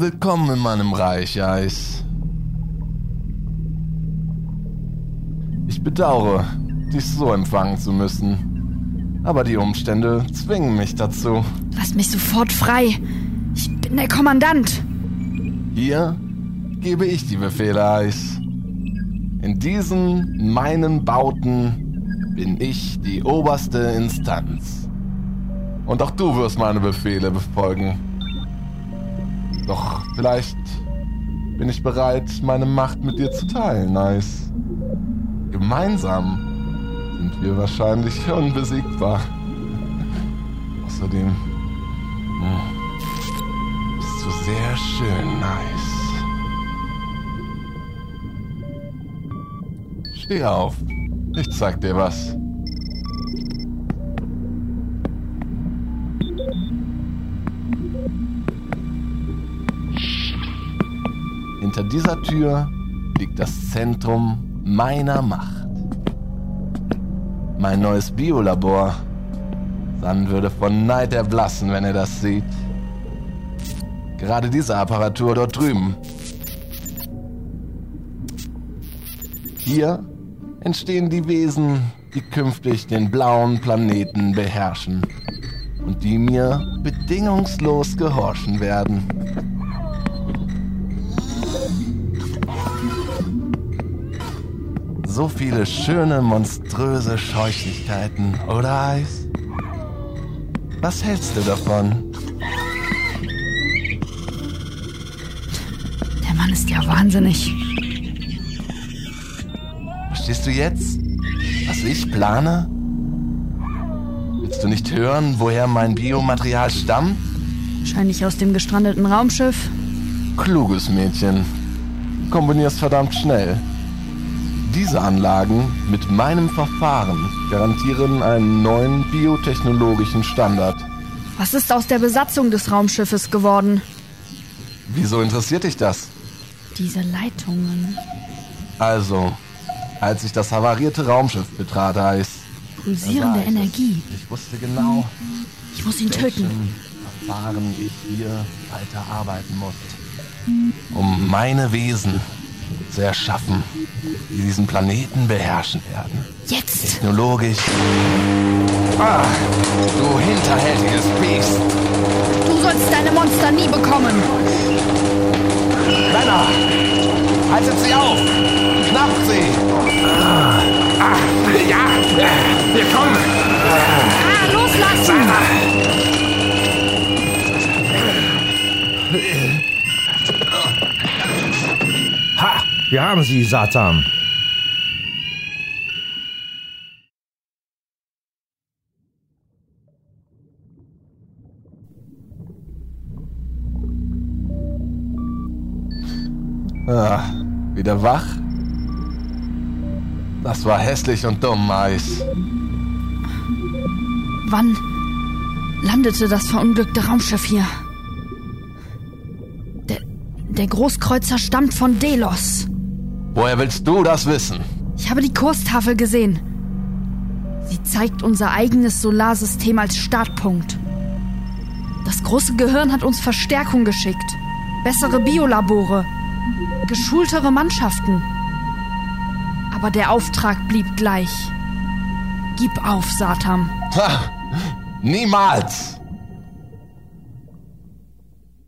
Willkommen in meinem Reich, Eis. Ich bedauere, dich so empfangen zu müssen. Aber die Umstände zwingen mich dazu. Lass mich sofort frei. Ich bin der Kommandant. Hier gebe ich die Befehle, Eis. In diesen meinen Bauten bin ich die oberste Instanz. Und auch du wirst meine Befehle befolgen. Doch vielleicht bin ich bereit, meine Macht mit dir zu teilen, Nice. Gemeinsam sind wir wahrscheinlich unbesiegbar. Außerdem hm, bist du sehr schön, Nice. Steh auf. Ich zeig dir was. Hinter dieser Tür liegt das Zentrum meiner Macht. Mein neues Biolabor. San würde von Neid erblassen, wenn er das sieht. Gerade diese Apparatur dort drüben. Hier entstehen die Wesen, die künftig den blauen Planeten beherrschen und die mir bedingungslos gehorchen werden. So viele schöne, monströse Scheußlichkeiten, oder Eis? Was hältst du davon? Der Mann ist ja wahnsinnig. Verstehst du jetzt, was ich plane? Willst du nicht hören, woher mein Biomaterial stammt? Wahrscheinlich aus dem gestrandeten Raumschiff. Kluges Mädchen. Kombinierst verdammt schnell. Diese Anlagen mit meinem Verfahren garantieren einen neuen biotechnologischen Standard. Was ist aus der Besatzung des Raumschiffes geworden? Wieso interessiert dich das? Diese Leitungen. Also, als ich das havarierte Raumschiff betrat, heißt. Pulsierende Energie. Ich wusste genau, Ich muss ihn töten. Verfahren ich hier weiter arbeiten muss. Um meine Wesen zu erschaffen, die diesen Planeten beherrschen werden. Jetzt! Technologisch. Ah, du hinterhältiges Biest! Du sollst deine Monster nie bekommen! Männer! Haltet sie auf! Schnappt sie! Ja, wir kommen. Wir haben sie, Satan. Ah, wieder wach? Das war hässlich und dumm, Eis. Wann landete das verunglückte Raumschiff hier? Der, der Großkreuzer stammt von Delos. Woher willst du das wissen? Ich habe die Kurstafel gesehen. Sie zeigt unser eigenes Solarsystem als Startpunkt. Das große Gehirn hat uns Verstärkung geschickt. Bessere Biolabore. Geschultere Mannschaften. Aber der Auftrag blieb gleich. Gib auf, Satam. Ha, niemals!